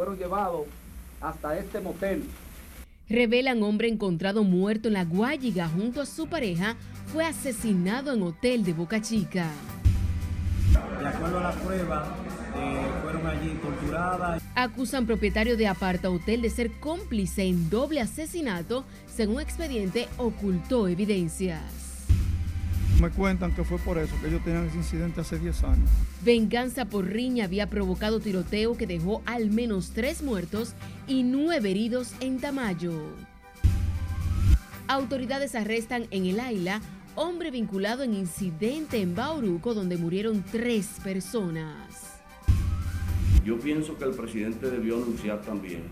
fueron llevados hasta este motel. Revelan hombre encontrado muerto en la Guayiga junto a su pareja fue asesinado en hotel de Boca Chica. De acuerdo a la prueba, eh, fueron allí torturadas. Acusan propietario de Aparta Hotel de ser cómplice en doble asesinato, según expediente ocultó evidencias. Me cuentan que fue por eso que ellos tenían ese incidente hace 10 años. Venganza por riña había provocado tiroteo que dejó al menos tres muertos y nueve heridos en Tamayo. Autoridades arrestan en el Aila hombre vinculado en incidente en Bauruco donde murieron tres personas. Yo pienso que el presidente debió anunciar también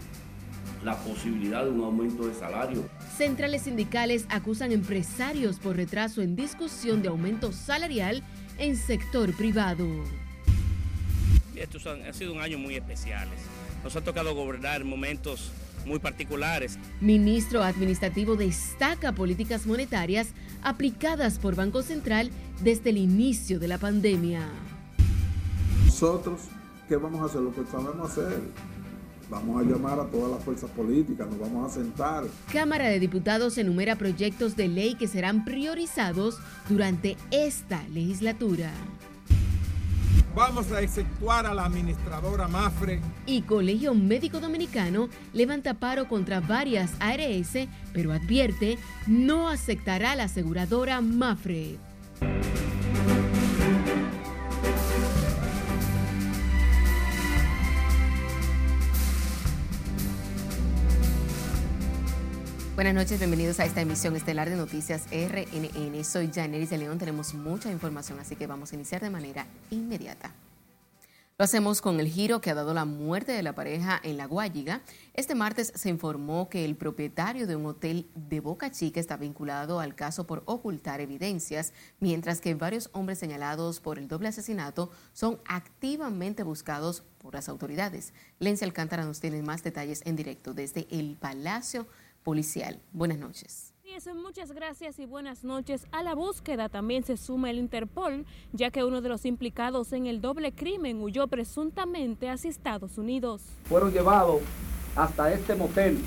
la posibilidad de un aumento de salario. Centrales sindicales acusan empresarios por retraso en discusión de aumento salarial en sector privado. Estos han, han sido un año muy especiales. Nos ha tocado gobernar momentos muy particulares. Ministro Administrativo destaca políticas monetarias aplicadas por Banco Central desde el inicio de la pandemia. Nosotros, ¿qué vamos a hacer? Lo que sabemos hacer. Vamos a llamar a todas las fuerzas políticas, nos vamos a sentar. Cámara de Diputados enumera proyectos de ley que serán priorizados durante esta legislatura. Vamos a exceptuar a la administradora Mafre. Y Colegio Médico Dominicano levanta paro contra varias ARS, pero advierte no aceptará la aseguradora Mafre. Buenas noches, bienvenidos a esta emisión estelar de Noticias RNN. Soy Janeris de León, tenemos mucha información, así que vamos a iniciar de manera inmediata. Lo hacemos con el giro que ha dado la muerte de la pareja en La Guayiga. Este martes se informó que el propietario de un hotel de Boca Chica está vinculado al caso por ocultar evidencias, mientras que varios hombres señalados por el doble asesinato son activamente buscados por las autoridades. Lencia Alcántara nos tiene más detalles en directo desde el Palacio policial. Buenas noches. Muchas gracias y buenas noches. A la búsqueda también se suma el Interpol, ya que uno de los implicados en el doble crimen huyó presuntamente hacia Estados Unidos. Fueron llevados hasta este motel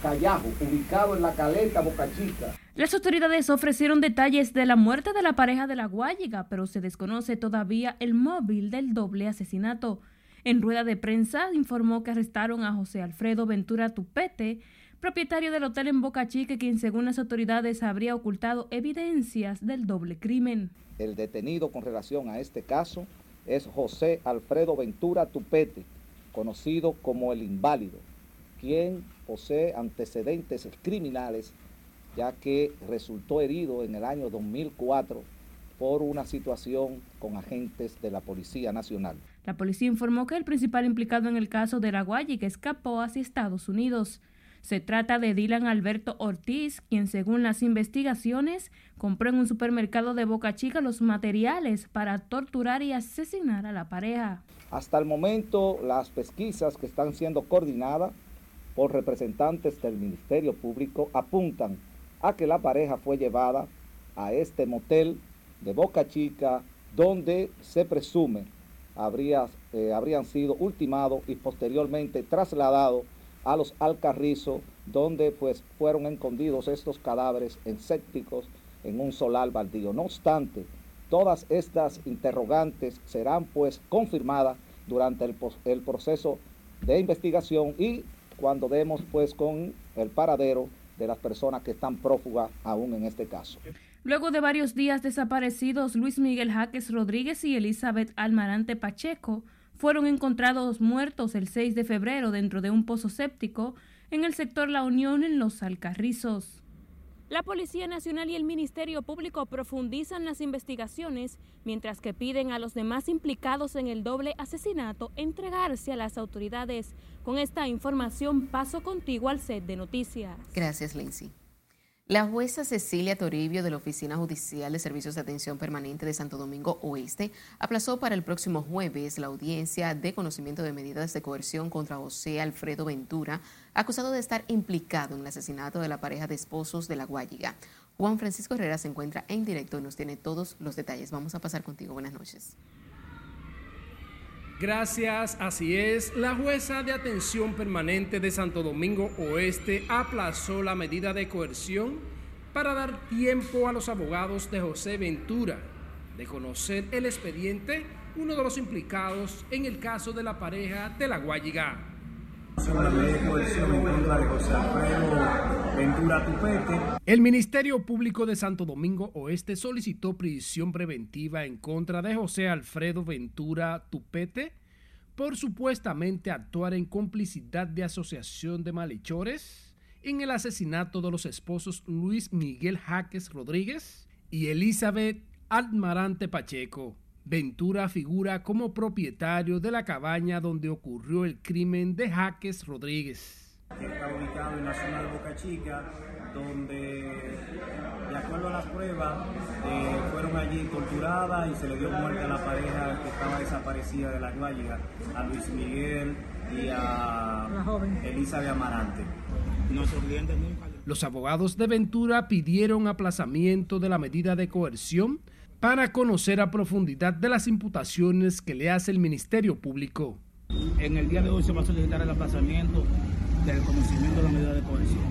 Callajo, ubicado en la caleta Boca Chica. Las autoridades ofrecieron detalles de la muerte de la pareja de la Guayiga, pero se desconoce todavía el móvil del doble asesinato. En rueda de prensa informó que arrestaron a José Alfredo Ventura Tupete, propietario del hotel en Boca Chica, quien según las autoridades habría ocultado evidencias del doble crimen. El detenido con relación a este caso es José Alfredo Ventura Tupete, conocido como el inválido, quien posee antecedentes criminales ya que resultó herido en el año 2004 por una situación con agentes de la Policía Nacional. La policía informó que el principal implicado en el caso de la que escapó hacia Estados Unidos. Se trata de Dylan Alberto Ortiz, quien según las investigaciones compró en un supermercado de Boca Chica los materiales para torturar y asesinar a la pareja. Hasta el momento, las pesquisas que están siendo coordinadas por representantes del Ministerio Público apuntan a que la pareja fue llevada a este motel de Boca Chica donde se presume eh, habrían sido ultimados y posteriormente trasladados a los Alcarrizos, donde pues fueron escondidos estos cadáveres en sépticos en un solar baldío. No obstante, todas estas interrogantes serán pues confirmadas durante el, el proceso de investigación y cuando demos pues con el paradero de las personas que están prófugas aún en este caso. Luego de varios días desaparecidos, Luis Miguel Jaques Rodríguez y Elizabeth Almarante Pacheco fueron encontrados muertos el 6 de febrero dentro de un pozo séptico en el sector La Unión en Los Alcarrizos. La Policía Nacional y el Ministerio Público profundizan las investigaciones, mientras que piden a los demás implicados en el doble asesinato entregarse a las autoridades. Con esta información paso contigo al set de noticias. Gracias, Lindsay. La jueza Cecilia Toribio de la Oficina Judicial de Servicios de Atención Permanente de Santo Domingo Oeste aplazó para el próximo jueves la audiencia de conocimiento de medidas de coerción contra José Alfredo Ventura, acusado de estar implicado en el asesinato de la pareja de esposos de La Guayiga. Juan Francisco Herrera se encuentra en directo y nos tiene todos los detalles. Vamos a pasar contigo. Buenas noches. Gracias, así es, la jueza de atención permanente de Santo Domingo Oeste aplazó la medida de coerción para dar tiempo a los abogados de José Ventura de conocer el expediente, uno de los implicados en el caso de la pareja de la Guayiga. El Ministerio Público de Santo Domingo Oeste solicitó prisión preventiva en contra de José Alfredo Ventura Tupete por supuestamente actuar en complicidad de asociación de malhechores en el asesinato de los esposos Luis Miguel Jaques Rodríguez y Elizabeth Almarante Pacheco. Ventura figura como propietario de la cabaña donde ocurrió el crimen de Jaques Rodríguez. Está ubicado en la zona de Boca Chica, donde, de acuerdo a las pruebas, eh, fueron allí torturadas y se le dio muerte a la pareja que estaba desaparecida de la Guayiga, a Luis Miguel y a Elisa de Amarante. Los abogados de Ventura pidieron aplazamiento de la medida de coerción para conocer a profundidad de las imputaciones que le hace el Ministerio Público. En el día de hoy se va a solicitar el aplazamiento del conocimiento de la medida de coerción.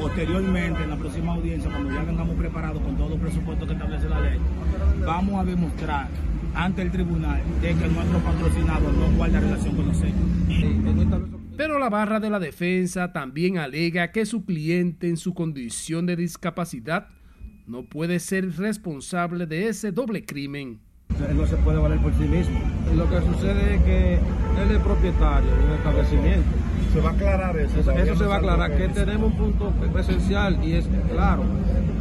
Posteriormente, en la próxima audiencia, cuando ya tengamos preparado con todo el presupuesto que establece la ley, vamos a demostrar ante el tribunal de que nuestro patrocinador no guarda relación con los hechos. Pero la barra de la defensa también alega que su cliente en su condición de discapacidad no puede ser responsable de ese doble crimen. Él no se puede valer por sí mismo. Lo que sucede es que él es propietario de un establecimiento. Se va a aclarar eso. Eso, se va a aclarar, que tenemos un punto esencial y es claro.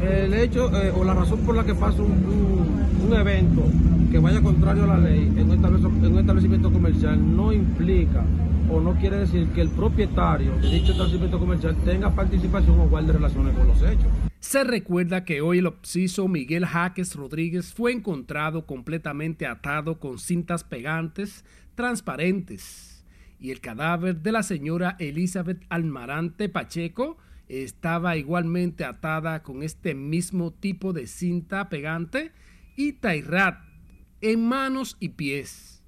El hecho eh, o la razón por la que pasa un, evento que vaya contrario a la ley en un establecimiento comercial no implica o no quiere decir que el propietario de dicho establecimiento comercial tenga participación o guarde relaciones con los hechos. Se recuerda que hoy el obsiso Miguel Jaques Rodríguez fue encontrado completamente atado con cintas pegantes transparentes y el cadáver de la señora Elizabeth Almarante Pacheco estaba igualmente atada con este mismo tipo de cinta pegante y tairat en manos y pies.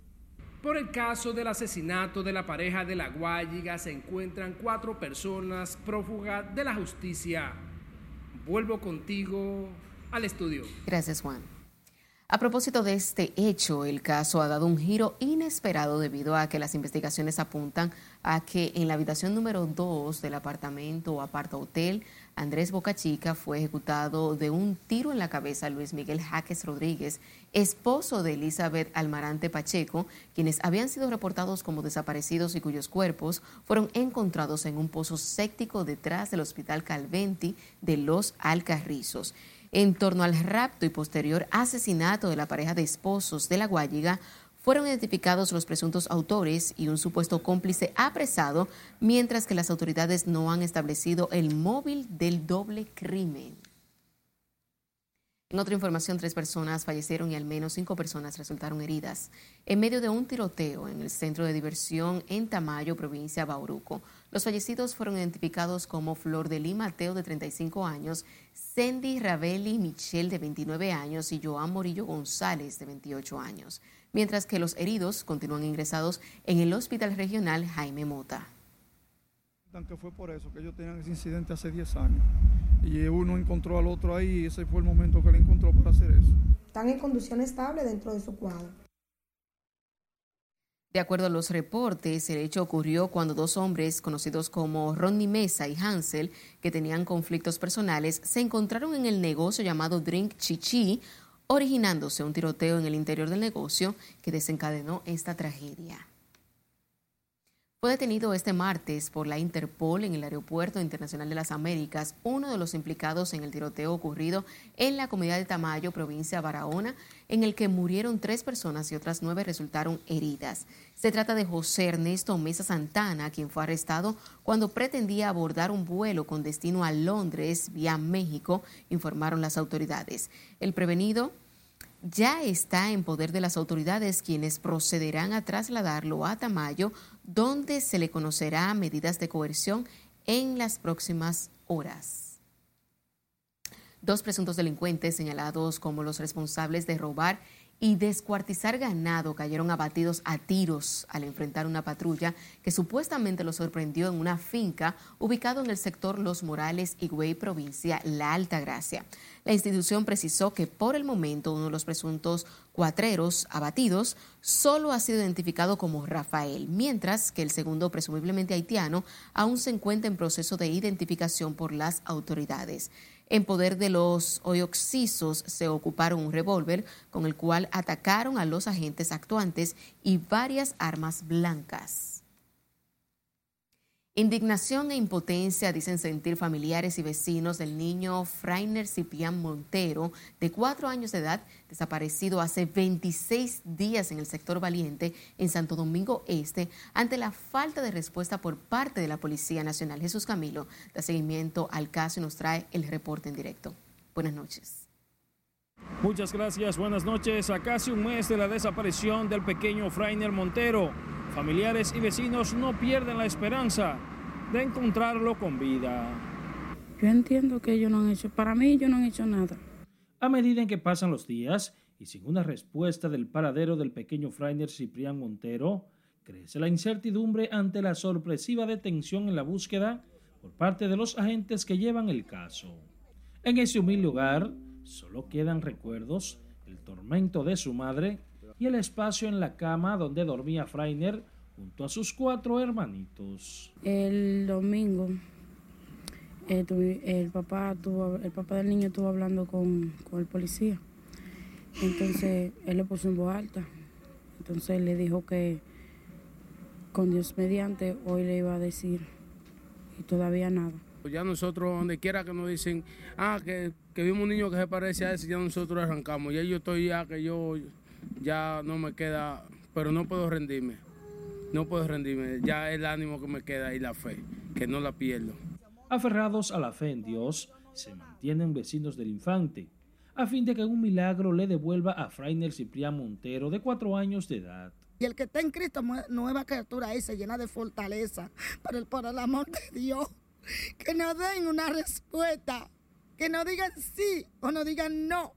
Por el caso del asesinato de la pareja de la Guayiga se encuentran cuatro personas prófugas de la justicia vuelvo contigo al estudio. Gracias, Juan. A propósito de este hecho, el caso ha dado un giro inesperado debido a que las investigaciones apuntan a que en la habitación número 2 del apartamento o aparta hotel, Andrés Bocachica fue ejecutado de un tiro en la cabeza Luis Miguel Jaques Rodríguez, esposo de Elizabeth Almarante Pacheco, quienes habían sido reportados como desaparecidos y cuyos cuerpos fueron encontrados en un pozo séptico detrás del Hospital Calventi de Los Alcarrizos. En torno al rapto y posterior asesinato de la pareja de esposos de la Guayiga, fueron identificados los presuntos autores y un supuesto cómplice apresado, mientras que las autoridades no han establecido el móvil del doble crimen. En otra información, tres personas fallecieron y al menos cinco personas resultaron heridas en medio de un tiroteo en el centro de diversión en Tamayo, provincia de Bauruco. Los fallecidos fueron identificados como Flor de Lima Mateo, de 35 años, Cindy Ravelli Michel, de 29 años, y Joan Morillo González, de 28 años, mientras que los heridos continúan ingresados en el Hospital Regional Jaime Mota que fue por eso, que ellos tenían ese incidente hace 10 años. Y uno encontró al otro ahí y ese fue el momento que le encontró para hacer eso. Están en condición estable dentro de su cuadro. De acuerdo a los reportes, el hecho ocurrió cuando dos hombres conocidos como Ronnie Mesa y Hansel, que tenían conflictos personales, se encontraron en el negocio llamado Drink Chichi, originándose un tiroteo en el interior del negocio que desencadenó esta tragedia. Fue detenido este martes por la Interpol en el Aeropuerto Internacional de las Américas, uno de los implicados en el tiroteo ocurrido en la comunidad de Tamayo, provincia de Barahona, en el que murieron tres personas y otras nueve resultaron heridas. Se trata de José Ernesto Mesa Santana, quien fue arrestado cuando pretendía abordar un vuelo con destino a Londres vía México, informaron las autoridades. El prevenido ya está en poder de las autoridades quienes procederán a trasladarlo a Tamayo, donde se le conocerá medidas de coerción en las próximas horas. Dos presuntos delincuentes señalados como los responsables de robar y descuartizar ganado cayeron abatidos a tiros al enfrentar una patrulla que supuestamente lo sorprendió en una finca ubicado en el sector Los Morales, Higüey, provincia La Alta Gracia. La institución precisó que por el momento uno de los presuntos cuatreros abatidos solo ha sido identificado como Rafael, mientras que el segundo, presumiblemente haitiano, aún se encuentra en proceso de identificación por las autoridades. En poder de los oyoxisos se ocuparon un revólver con el cual atacaron a los agentes actuantes y varias armas blancas. Indignación e impotencia dicen sentir familiares y vecinos del niño Frainer Ciprián Montero, de cuatro años de edad, desaparecido hace 26 días en el sector Valiente, en Santo Domingo Este, ante la falta de respuesta por parte de la Policía Nacional. Jesús Camilo da seguimiento al caso y nos trae el reporte en directo. Buenas noches. Muchas gracias, buenas noches. A casi un mes de la desaparición del pequeño Frainer Montero, familiares y vecinos no pierden la esperanza de encontrarlo con vida. Yo entiendo que ellos no han hecho, para mí ellos no han hecho nada. A medida en que pasan los días y sin una respuesta del paradero del pequeño Frainer Ciprián Montero, crece la incertidumbre ante la sorpresiva detención en la búsqueda por parte de los agentes que llevan el caso. En ese humilde hogar solo quedan recuerdos, el tormento de su madre y el espacio en la cama donde dormía Frainer junto a sus cuatro hermanitos. El domingo eh, el, papá el papá del niño estuvo hablando con, el policía. Entonces él le puso en voz alta. Entonces le dijo que con Dios mediante hoy le iba a decir y todavía nada. Ya nosotros, donde quiera que nos dicen, ah, que, que vimos un niño que se parece a ese, ya nosotros arrancamos. Ya yo estoy ya que yo ya no me queda, pero no puedo rendirme. No puedo rendirme. Ya el ánimo que me queda y la fe, que no la pierdo. Aferrados a la fe en Dios, se mantienen vecinos del infante, a fin de que un milagro le devuelva a Frainer Ciprián Montero, de cuatro años de edad. Y el que está en Cristo, nueva criatura ahí, se llena de fortaleza para el, por el amor de Dios. Que nos den una respuesta, que nos digan sí o nos digan no,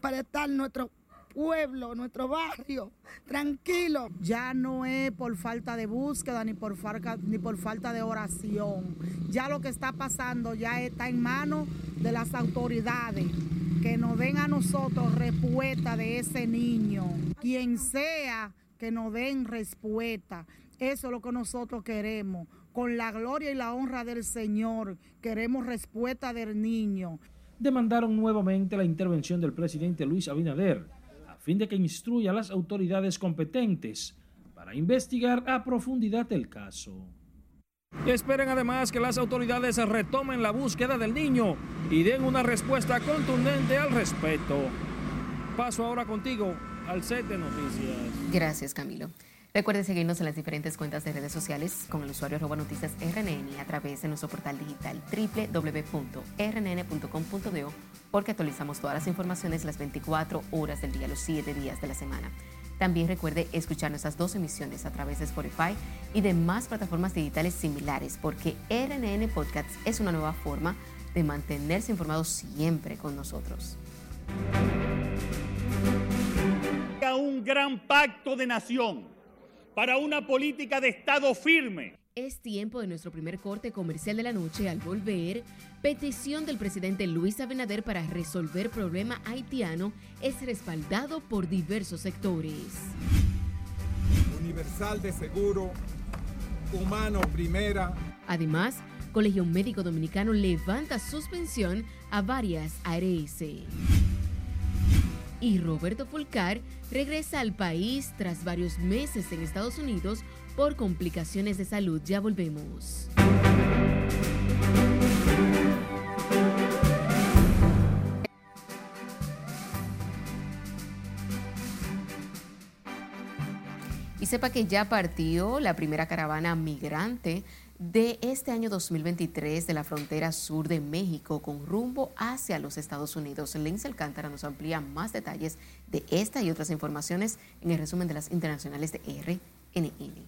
para estar nuestro pueblo, nuestro barrio, tranquilo. Ya no es por falta de búsqueda ni por, falta, ni por falta de oración. Ya lo que está pasando ya está en manos de las autoridades. Que nos den a nosotros respuesta de ese niño. Quien sea que nos den respuesta. Eso es lo que nosotros queremos. Con la gloria y la honra del Señor, queremos respuesta del niño. Demandaron nuevamente la intervención del presidente Luis Abinader fin de que instruya a las autoridades competentes para investigar a profundidad el caso. Esperen además que las autoridades retomen la búsqueda del niño y den una respuesta contundente al respecto. Paso ahora contigo al set de noticias. Gracias, Camilo. Recuerde seguirnos en las diferentes cuentas de redes sociales con el usuario arroba noticias RNN a través de nuestro portal digital www.rnn.com.do porque actualizamos todas las informaciones las 24 horas del día, los 7 días de la semana. También recuerde escuchar nuestras dos emisiones a través de Spotify y demás plataformas digitales similares porque RNN Podcasts es una nueva forma de mantenerse informados siempre con nosotros. Un gran pacto de nación para una política de Estado firme. Es tiempo de nuestro primer corte comercial de la noche al volver. Petición del presidente Luis Abinader para resolver problema haitiano es respaldado por diversos sectores. Universal de seguro, humano primera. Además, Colegio Médico Dominicano levanta suspensión a varias ARS y Roberto Fulcar regresa al país tras varios meses en Estados Unidos por complicaciones de salud. Ya volvemos. Y sepa que ya partió la primera caravana migrante de este año 2023 de la frontera sur de México con rumbo hacia los Estados Unidos. Lince Alcántara nos amplía más detalles de esta y otras informaciones en el resumen de las internacionales de RNN.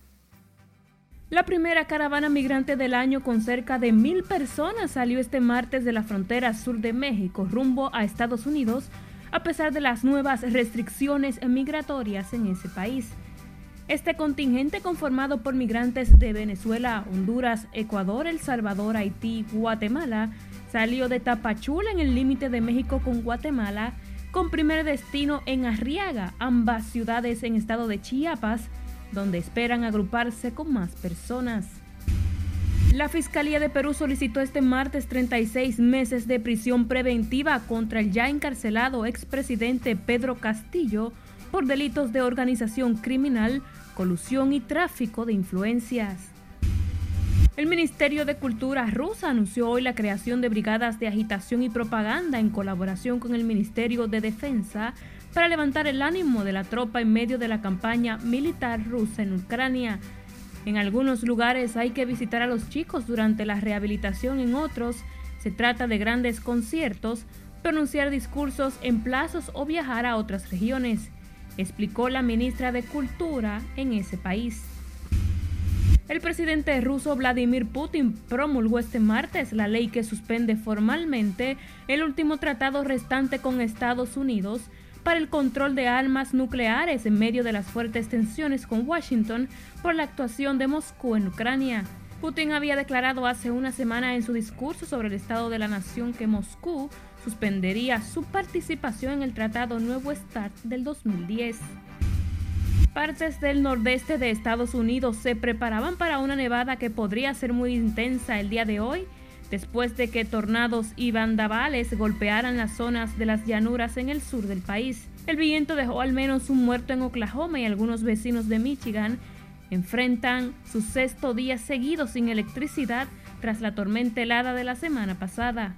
La primera caravana migrante del año con cerca de mil personas salió este martes de la frontera sur de México rumbo a Estados Unidos a pesar de las nuevas restricciones migratorias en ese país. Este contingente conformado por migrantes de Venezuela, Honduras, Ecuador, El Salvador, Haití, Guatemala, salió de Tapachula en el límite de México con Guatemala, con primer destino en Arriaga, ambas ciudades en estado de Chiapas, donde esperan agruparse con más personas. La Fiscalía de Perú solicitó este martes 36 meses de prisión preventiva contra el ya encarcelado expresidente Pedro Castillo por delitos de organización criminal, colusión y tráfico de influencias. El Ministerio de Cultura rusa anunció hoy la creación de brigadas de agitación y propaganda en colaboración con el Ministerio de Defensa para levantar el ánimo de la tropa en medio de la campaña militar rusa en Ucrania. En algunos lugares hay que visitar a los chicos durante la rehabilitación, en otros se trata de grandes conciertos, pronunciar discursos en plazos o viajar a otras regiones, explicó la ministra de Cultura en ese país. El presidente ruso Vladimir Putin promulgó este martes la ley que suspende formalmente el último tratado restante con Estados Unidos para el control de armas nucleares en medio de las fuertes tensiones con Washington por la actuación de Moscú en Ucrania. Putin había declarado hace una semana en su discurso sobre el estado de la nación que Moscú suspendería su participación en el Tratado Nuevo START del 2010. Partes del nordeste de Estados Unidos se preparaban para una nevada que podría ser muy intensa el día de hoy, después de que tornados y bandavales golpearan las zonas de las llanuras en el sur del país. El viento dejó al menos un muerto en Oklahoma y algunos vecinos de Michigan enfrentan su sexto día seguido sin electricidad tras la tormenta helada de la semana pasada.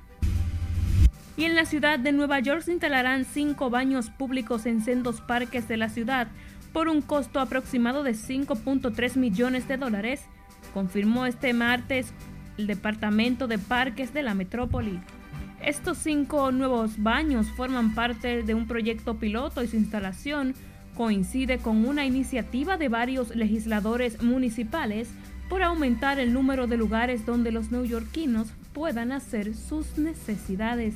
Y en la ciudad de Nueva York se instalarán cinco baños públicos en sendos parques de la ciudad por un costo aproximado de 5.3 millones de dólares, confirmó este martes el Departamento de Parques de la Metrópoli. Estos cinco nuevos baños forman parte de un proyecto piloto y su instalación coincide con una iniciativa de varios legisladores municipales por aumentar el número de lugares donde los neoyorquinos puedan hacer sus necesidades.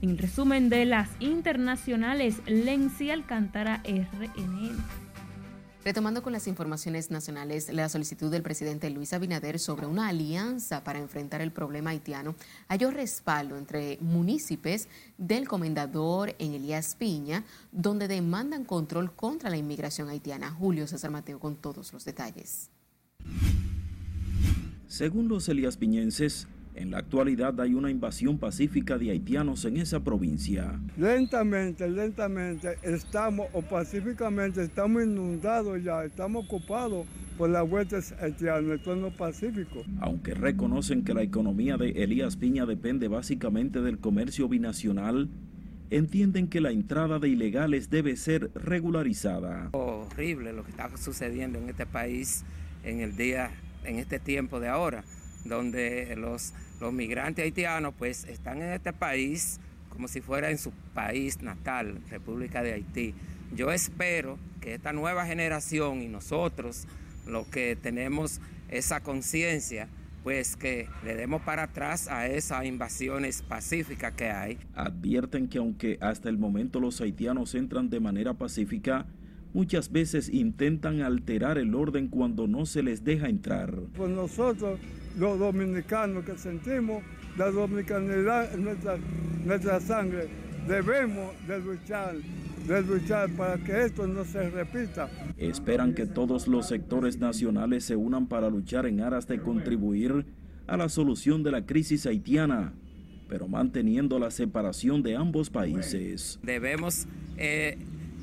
En resumen de las internacionales, Lenzi Alcántara RNN. Retomando con las informaciones nacionales, la solicitud del presidente Luis Abinader sobre una alianza para enfrentar el problema haitiano halló respaldo entre municipios del comendador en Elías Piña, donde demandan control contra la inmigración haitiana. Julio César Mateo con todos los detalles. Según los Elías Piñenses, en la actualidad hay una invasión pacífica de haitianos en esa provincia. Lentamente, lentamente estamos, o pacíficamente estamos inundados ya, estamos ocupados por las vueltas haitianas, esto no pacífico. Aunque reconocen que la economía de Elías Piña depende básicamente del comercio binacional, entienden que la entrada de ilegales debe ser regularizada. Horrible lo que está sucediendo en este país en el día, en este tiempo de ahora donde los, los migrantes haitianos pues están en este país como si fuera en su país natal, República de Haití. Yo espero que esta nueva generación y nosotros, los que tenemos esa conciencia, pues que le demos para atrás a esas invasiones pacíficas que hay. Advierten que aunque hasta el momento los haitianos entran de manera pacífica, muchas veces intentan alterar el orden cuando no se les deja entrar. Pues nosotros, los dominicanos que sentimos la dominicanidad en nuestra, nuestra sangre, debemos de luchar, de luchar para que esto no se repita. Esperan que todos los sectores nacionales se unan para luchar en aras de contribuir a la solución de la crisis haitiana pero manteniendo la separación de ambos países. Debemos eh,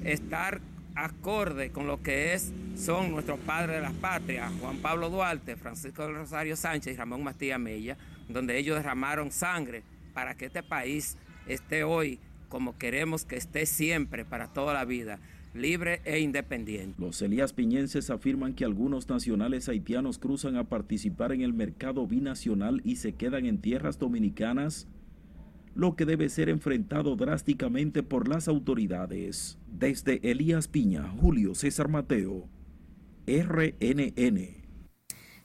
estar acorde con lo que es, son nuestros padres de las patrias, Juan Pablo Duarte, Francisco del Rosario Sánchez y Ramón Mastilla Mella, donde ellos derramaron sangre para que este país esté hoy como queremos que esté siempre para toda la vida, libre e independiente. Los Elías Piñenses afirman que algunos nacionales haitianos cruzan a participar en el mercado binacional y se quedan en tierras dominicanas lo que debe ser enfrentado drásticamente por las autoridades. Desde Elías Piña, Julio César Mateo, RNN.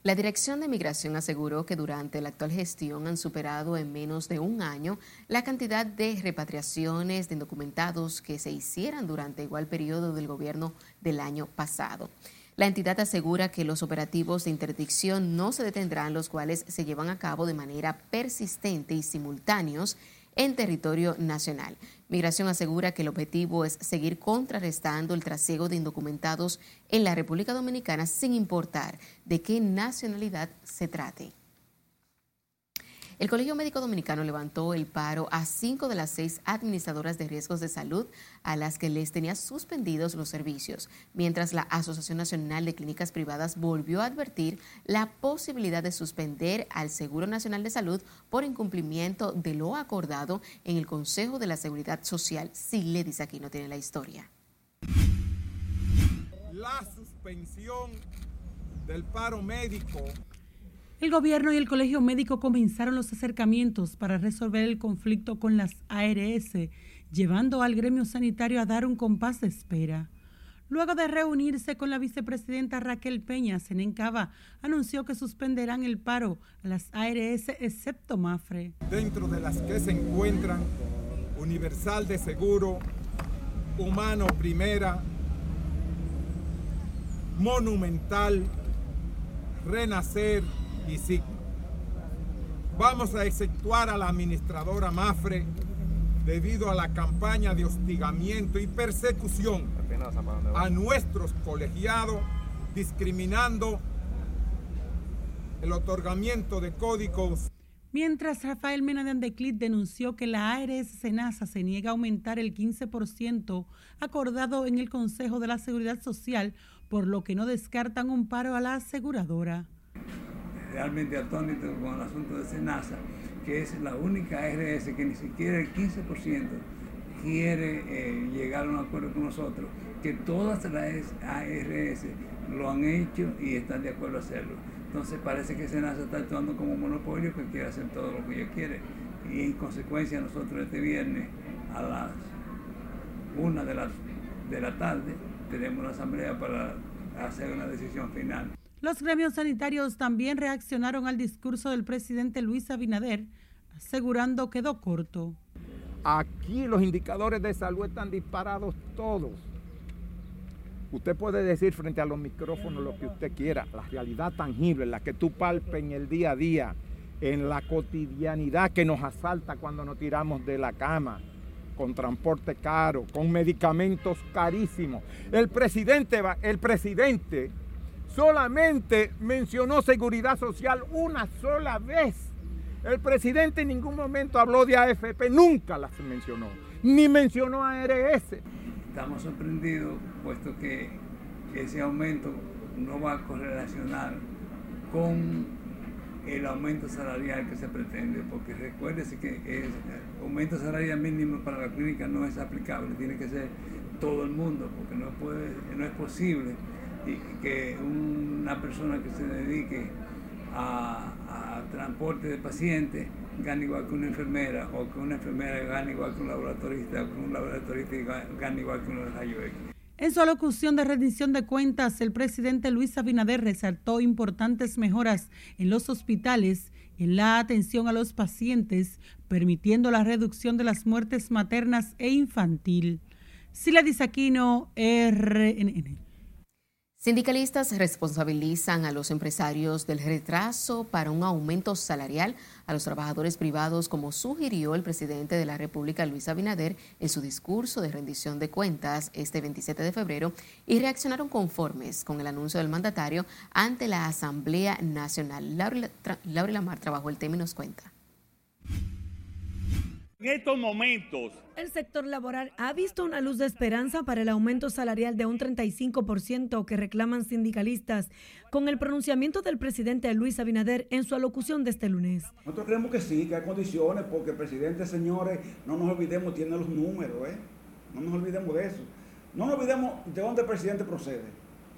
La Dirección de Migración aseguró que durante la actual gestión han superado en menos de un año la cantidad de repatriaciones de indocumentados que se hicieran durante igual periodo del gobierno del año pasado. La entidad asegura que los operativos de interdicción no se detendrán, los cuales se llevan a cabo de manera persistente y simultáneos en territorio nacional. Migración asegura que el objetivo es seguir contrarrestando el trasiego de indocumentados en la República Dominicana sin importar de qué nacionalidad se trate. El Colegio Médico Dominicano levantó el paro a cinco de las seis administradoras de riesgos de salud a las que les tenía suspendidos los servicios, mientras la Asociación Nacional de Clínicas Privadas volvió a advertir la posibilidad de suspender al Seguro Nacional de Salud por incumplimiento de lo acordado en el Consejo de la Seguridad Social. Si le dice aquí no tiene la historia. La suspensión del paro médico el gobierno y el colegio médico comenzaron los acercamientos para resolver el conflicto con las ARS, llevando al gremio sanitario a dar un compás de espera. Luego de reunirse con la vicepresidenta Raquel Peña, Senencaba anunció que suspenderán el paro a las ARS excepto Mafre. Dentro de las que se encuentran Universal de Seguro, Humano Primera, Monumental, Renacer, y sí, vamos a exceptuar a la administradora Mafre debido a la campaña de hostigamiento y persecución a nuestros colegiados, discriminando el otorgamiento de códigos. Mientras Rafael Mena de Andeclit denunció que la ARS Senasa se niega a aumentar el 15% acordado en el Consejo de la Seguridad Social, por lo que no descartan un paro a la aseguradora realmente atónito con el asunto de Senasa, que es la única ARS que ni siquiera el 15% quiere eh, llegar a un acuerdo con nosotros, que todas las ARS lo han hecho y están de acuerdo a hacerlo. Entonces parece que Senasa está actuando como un monopolio que quiere hacer todo lo que ella quiere. Y en consecuencia nosotros este viernes a las una de, las, de la tarde tenemos una asamblea para hacer una decisión final. Los gremios sanitarios también reaccionaron al discurso del presidente Luis Abinader, asegurando que quedó corto. Aquí los indicadores de salud están disparados todos. Usted puede decir frente a los micrófonos lo que usted quiera, la realidad tangible, la que tú palpes en el día a día, en la cotidianidad que nos asalta cuando nos tiramos de la cama, con transporte caro, con medicamentos carísimos. El presidente, el presidente solamente mencionó seguridad social una sola vez. El presidente en ningún momento habló de AFP, nunca las mencionó, ni mencionó a ARS. Estamos sorprendidos puesto que ese aumento no va a correlacionar con el aumento salarial que se pretende, porque recuérdese que el aumento salarial mínimo para la clínica no es aplicable, tiene que ser todo el mundo, porque no, puede, no es posible que una persona que se dedique a, transporte de pacientes gane igual que una enfermera o que una enfermera gane igual que un laboratorista o que un laboratorista gane igual que un rayo X. En su alocución de rendición de cuentas, el presidente Luis Abinader resaltó importantes mejoras en los hospitales y en la atención a los pacientes, permitiendo la reducción de las muertes maternas e infantil. Sila Disaquino, RNN. Sindicalistas responsabilizan a los empresarios del retraso para un aumento salarial a los trabajadores privados, como sugirió el presidente de la República, Luis Abinader, en su discurso de rendición de cuentas este 27 de febrero, y reaccionaron conformes con el anuncio del mandatario ante la Asamblea Nacional. Laura Lamar trabajó el tema y nos cuenta. En estos momentos, el sector laboral ha visto una luz de esperanza para el aumento salarial de un 35% que reclaman sindicalistas con el pronunciamiento del presidente Luis Abinader en su alocución de este lunes. Nosotros creemos que sí, que hay condiciones, porque el presidente, señores, no nos olvidemos, tiene los números, ¿eh? No nos olvidemos de eso. No nos olvidemos de dónde el presidente procede,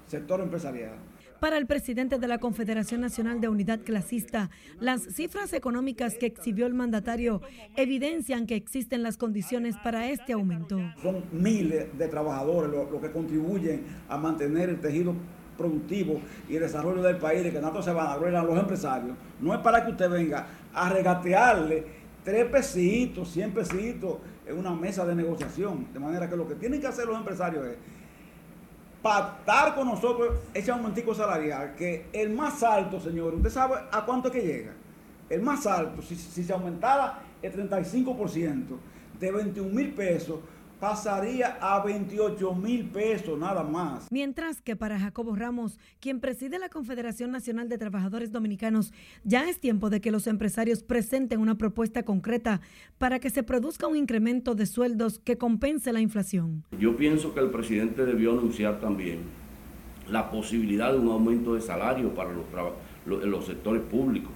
sector empresarial. Para el presidente de la Confederación Nacional de Unidad Clasista, las cifras económicas que exhibió el mandatario evidencian que existen las condiciones para este aumento. Son miles de trabajadores los que contribuyen a mantener el tejido productivo y el desarrollo del país, de que nosotros se van a a los empresarios, no es para que usted venga a regatearle tres pesitos, cien pesitos en una mesa de negociación. De manera que lo que tienen que hacer los empresarios es pactar con nosotros ese aumentico salarial, que el más alto, señor, usted sabe a cuánto es que llega. El más alto, si, si se aumentara el 35% de 21 mil pesos, pasaría a 28 mil pesos nada más. Mientras que para Jacobo Ramos, quien preside la Confederación Nacional de Trabajadores Dominicanos, ya es tiempo de que los empresarios presenten una propuesta concreta para que se produzca un incremento de sueldos que compense la inflación. Yo pienso que el presidente debió anunciar también la posibilidad de un aumento de salario para los, los, sectores públicos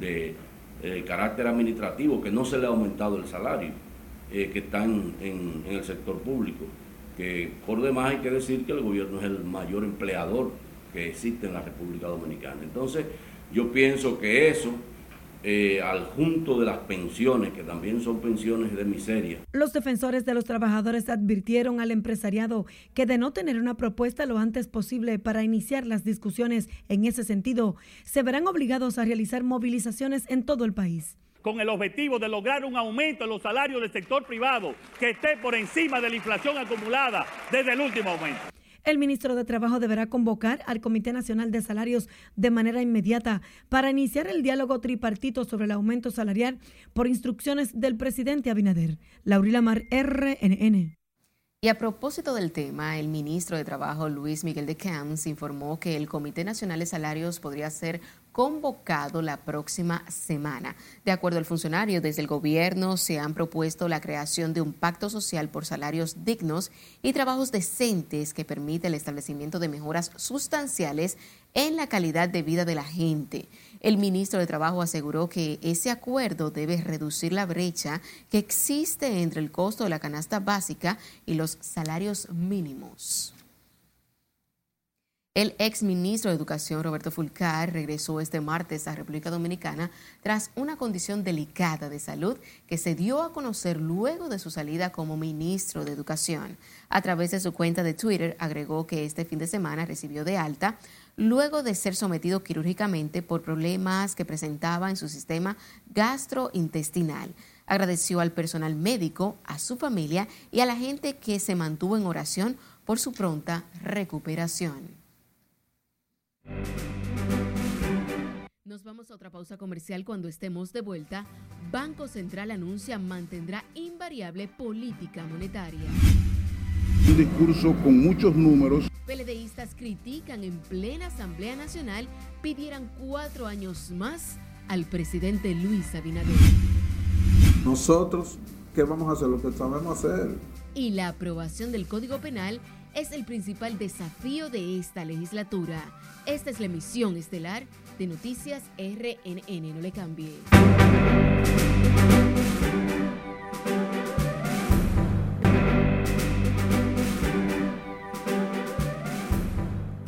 de eh, carácter administrativo, que no se le ha aumentado el salario eh, que están en, el sector público. Que por demás hay que decir que el gobierno es el mayor empleador que existe en la República Dominicana. Entonces, yo pienso que eso eh, al junto de las pensiones, que también son pensiones de miseria. Los defensores de los trabajadores advirtieron al empresariado que de no tener una propuesta lo antes posible para iniciar las discusiones en ese sentido, se verán obligados a realizar movilizaciones en todo el país con el objetivo de lograr un aumento en los salarios del sector privado que esté por encima de la inflación acumulada desde el último aumento. El ministro de Trabajo deberá convocar al Comité Nacional de Salarios de manera inmediata para iniciar el diálogo tripartito sobre el aumento salarial por instrucciones del presidente Abinader. Laurila Mar, RNN. Y a propósito del tema, el ministro de Trabajo, Luis Miguel de Camps, informó que el Comité Nacional de Salarios podría ser convocado la próxima semana. De acuerdo al funcionario, desde el gobierno se han propuesto la creación de un pacto social por salarios dignos y trabajos decentes que permite el establecimiento de mejoras sustanciales en la calidad de vida de la gente. El ministro de Trabajo aseguró que ese acuerdo debe reducir la brecha que existe entre el costo de la canasta básica y los salarios mínimos. El ex ministro de Educación, Roberto Fulcar, regresó este martes a República Dominicana tras una condición delicada de salud que se dio a conocer luego de su salida como ministro de Educación. A través de su cuenta de Twitter agregó que este fin de semana recibió de alta luego de ser sometido quirúrgicamente por problemas que presentaba en su sistema gastrointestinal. Agradeció al personal médico, a su familia y a la gente que se mantuvo en oración por su pronta recuperación. Nos vamos a otra pausa comercial cuando estemos de vuelta. Banco Central anuncia mantendrá invariable política monetaria. Un discurso con muchos números. PLDistas critican en plena Asamblea Nacional pidieran cuatro años más al presidente Luis Abinader. Nosotros, ¿qué vamos a hacer? Lo que sabemos hacer. Y la aprobación del Código Penal es el principal desafío de esta legislatura. Esta es la emisión estelar de Noticias RNN. No le cambie.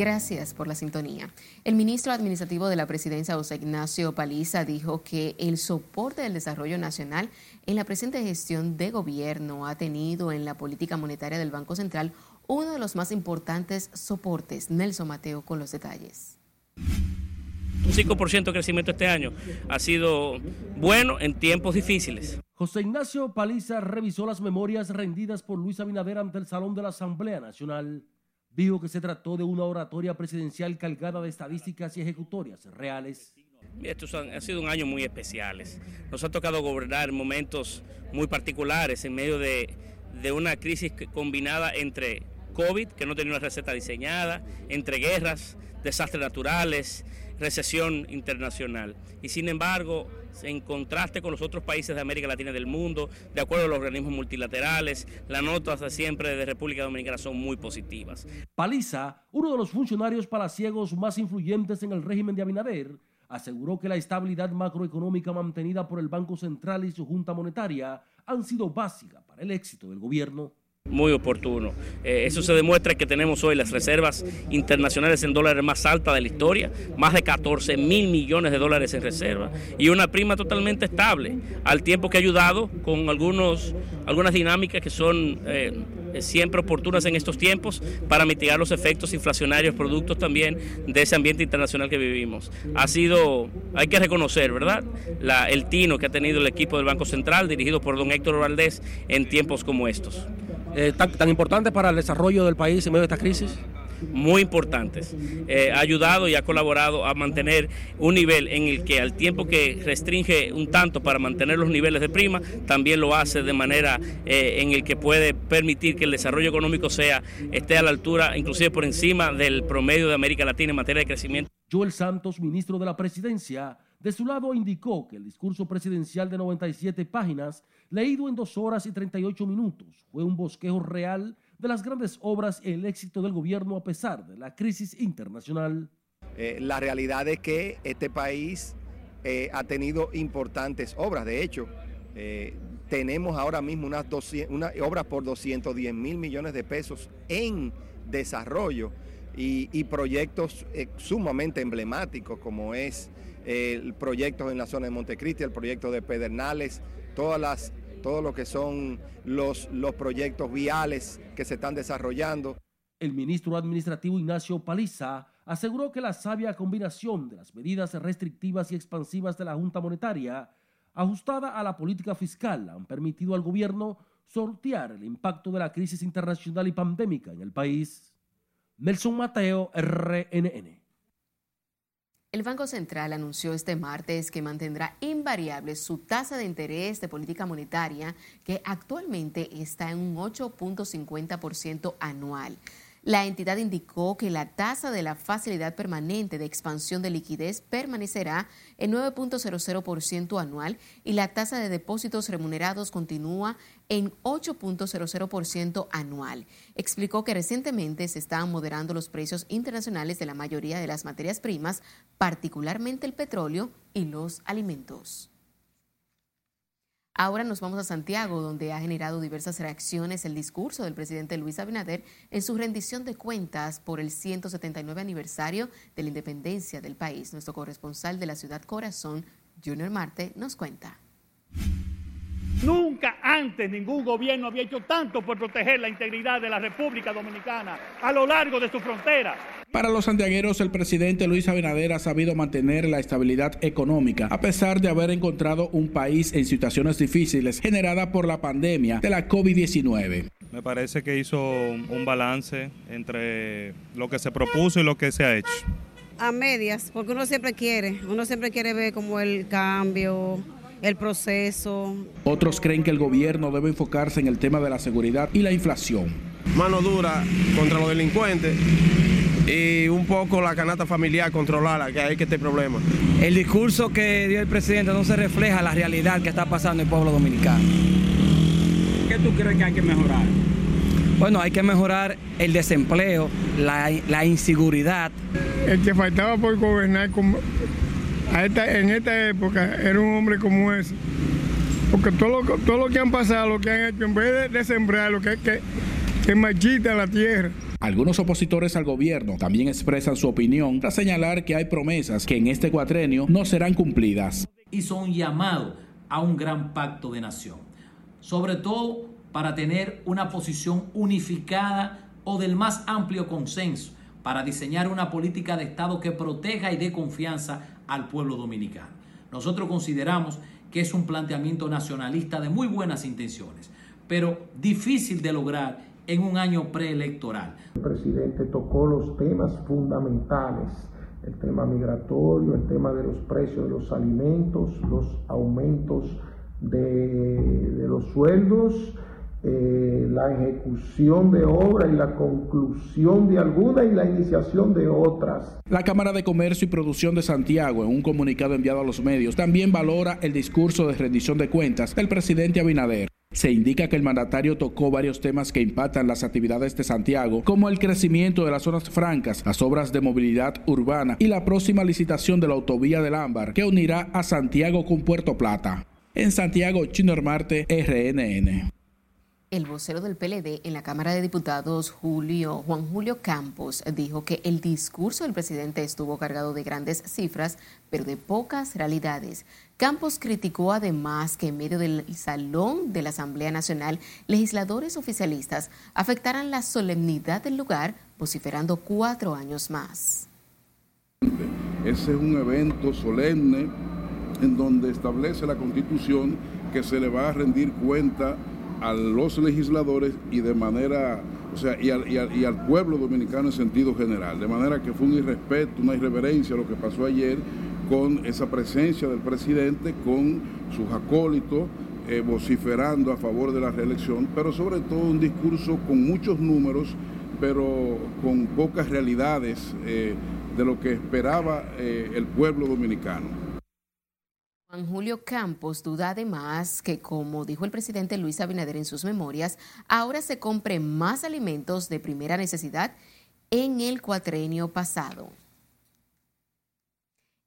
Gracias por la sintonía. El ministro administrativo de la presidencia, José Ignacio Paliza, dijo que el soporte del desarrollo nacional en la presente gestión de gobierno ha tenido en la política monetaria del Banco Central uno de los más importantes soportes. Nelson Mateo con los detalles. Un 5% de crecimiento este año ha sido bueno en tiempos difíciles. José Ignacio Paliza revisó las memorias rendidas por Luis Abinader ante el Salón de la Asamblea Nacional. Dijo que se trató de una oratoria presidencial cargada de estadísticas y ejecutorias reales. Estos han, sido un año muy especiales. Nos ha tocado gobernar momentos muy particulares en medio de, de una crisis combinada entre COVID, que no tenía una receta diseñada, entre guerras, desastres naturales, recesión internacional. Y sin embargo, en contraste con los otros países de América Latina y del mundo, de acuerdo a los organismos multilaterales, las notas de siempre de República Dominicana son muy positivas. Paliza, uno de los funcionarios palaciegos más influyentes en el régimen de Abinader, aseguró que la estabilidad macroeconómica mantenida por el Banco Central y su Junta Monetaria han sido básicas para el éxito del gobierno muy oportuno. Eh, eso se demuestra que tenemos hoy las reservas internacionales en dólares más altas de la historia, más de 14 mil millones de dólares en reserva y una prima totalmente estable, al tiempo que ha ayudado con algunos, algunas dinámicas que son eh, eh, siempre oportunas en estos tiempos para mitigar los efectos inflacionarios productos también de ese ambiente internacional que vivimos. Ha sido, hay que reconocer, ¿verdad? El tino que ha tenido el equipo del Banco Central dirigido por don Héctor Valdés en tiempos como estos. Eh, tan, tan importante para el desarrollo del país en medio de esta crisis? muy importantes. Eh, ha ayudado y ha colaborado a mantener un nivel en el que al tiempo que restringe un tanto para mantener los niveles de prima, también lo hace de manera eh, en el que puede permitir que el desarrollo económico sea esté a la altura, inclusive por encima del promedio de América Latina en materia de crecimiento. Joel Santos, ministro de la Presidencia, de su lado indicó que el discurso presidencial de 97 páginas, leído en dos horas y 38 minutos, fue un bosquejo real de las grandes obras y el éxito del gobierno a pesar de la crisis internacional. Eh, la realidad es que este país eh, ha tenido importantes obras. De hecho, eh, tenemos ahora mismo unas, obras por 210 mil millones de pesos en desarrollo y, proyectos sumamente emblemáticos como es el proyecto en la zona de Montecristi, el proyecto de Pedernales, todas las todo lo que son los, los proyectos viales que se están desarrollando. El ministro administrativo Ignacio Paliza aseguró que la sabia combinación de las medidas restrictivas y expansivas de la Junta Monetaria, ajustada a la política fiscal, han permitido al gobierno sortear el impacto de la crisis internacional y pandémica en el país. Nelson Mateo, RNN. El Banco Central anunció este martes que mantendrá invariable su tasa de interés de política monetaria, que actualmente está en un 8.50% anual. La entidad indicó que la tasa de la facilidad permanente de expansión de liquidez permanecerá en 9.00% anual y la tasa de depósitos remunerados continúa en 8.00% anual. Explicó que recientemente se estaban moderando los precios internacionales de la mayoría de las materias primas, particularmente el petróleo y los alimentos. Ahora nos vamos a Santiago, donde ha generado diversas reacciones el discurso del presidente Luis Abinader en su rendición de cuentas por el 179 aniversario de la independencia del país. Nuestro corresponsal de la ciudad Corazón, Junior Marte, nos cuenta. Nunca antes ningún gobierno había hecho tanto por proteger la integridad de la República Dominicana a lo largo de su frontera. Para los santiagueros, el presidente Luis Abinader ha sabido mantener la estabilidad económica, a pesar de haber encontrado un país en situaciones difíciles generadas por la pandemia de la COVID-19. Me parece que hizo un balance entre lo que se propuso y lo que se ha hecho. A medias, porque uno siempre quiere, uno siempre quiere ver como el cambio, el proceso. Otros creen que el gobierno debe enfocarse en el tema de la seguridad y la inflación. Mano dura contra los delincuentes y un poco la canasta familiar controlada, que hay que este problema. El discurso que dio el presidente no se refleja la realidad que está pasando en el pueblo dominicano. ¿Qué tú crees que hay que mejorar? Bueno, hay que mejorar el desempleo, la, inseguridad. El que faltaba por gobernar en esta época era un hombre como ese. Porque todo lo, todo lo que han pasado, lo que han hecho, en vez de, sembrar, lo que, que, que marchita la tierra. Algunos opositores al gobierno también expresan su opinión tras señalar que hay promesas que en este cuatrenio no serán cumplidas. Hizo un llamado a un gran pacto de nación, sobre todo para tener una posición unificada o del más amplio consenso para diseñar una política de Estado que proteja y dé confianza al pueblo dominicano. Nosotros consideramos que es un planteamiento nacionalista de muy buenas intenciones, pero difícil de lograr en un año preelectoral. El presidente tocó los temas fundamentales, el tema migratorio, el tema de los precios de los alimentos, los aumentos de, los sueldos, eh, la ejecución de obras y la conclusión de algunas y la iniciación de otras. La Cámara de Comercio y Producción de Santiago, en un comunicado enviado a los medios, también valora el discurso de rendición de cuentas del presidente Abinader. Se indica que el mandatario tocó varios temas que impactan las actividades de Santiago, como el crecimiento de las zonas francas, las obras de movilidad urbana y la próxima licitación de la autovía del Ámbar, que unirá a Santiago con Puerto Plata. En Santiago, Chino Marte, RNN. El vocero del PLD en la Cámara de Diputados, Julio, Juan Julio Campos, dijo que el discurso del presidente estuvo cargado de grandes cifras, pero de pocas realidades. Campos criticó además que en medio del salón de la Asamblea Nacional, legisladores oficialistas afectaran la solemnidad del lugar, vociferando cuatro años más. Ese es un evento solemne en donde establece la Constitución que se le va a rendir cuenta a los legisladores y de manera, o sea, y al, y, al, y al, pueblo dominicano en sentido general. De manera que fue un irrespeto, una irreverencia lo que pasó ayer con esa presencia del presidente, con sus acólitos, eh, vociferando a favor de la reelección, pero sobre todo un discurso con muchos números, pero con pocas realidades eh, de lo que esperaba eh, el pueblo dominicano. Juan Julio Campos duda además que, como dijo el presidente Luis Abinader en sus memorias, ahora se compre más alimentos de primera necesidad en el cuatrenio pasado.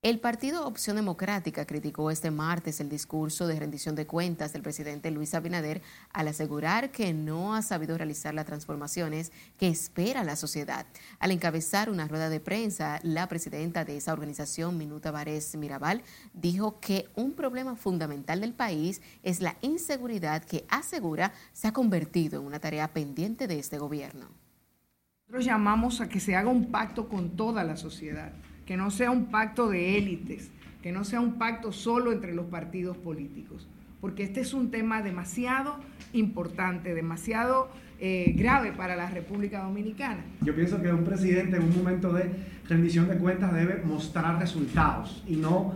El partido Opción Democrática criticó este martes el discurso de rendición de cuentas del presidente Luis Abinader al asegurar que no ha sabido realizar las transformaciones que espera la sociedad. Al encabezar una rueda de prensa, la presidenta de esa organización, Minuta Vares Mirabal, dijo que un problema fundamental del país es la inseguridad que asegura se ha convertido en una tarea pendiente de este gobierno. Nosotros llamamos a que se haga un pacto con toda la sociedad que no sea un pacto de élites, que no sea un pacto solo entre los partidos políticos, porque este es un tema demasiado importante, demasiado eh, grave para la República Dominicana. Yo pienso que un presidente en un momento de rendición de cuentas debe mostrar resultados y no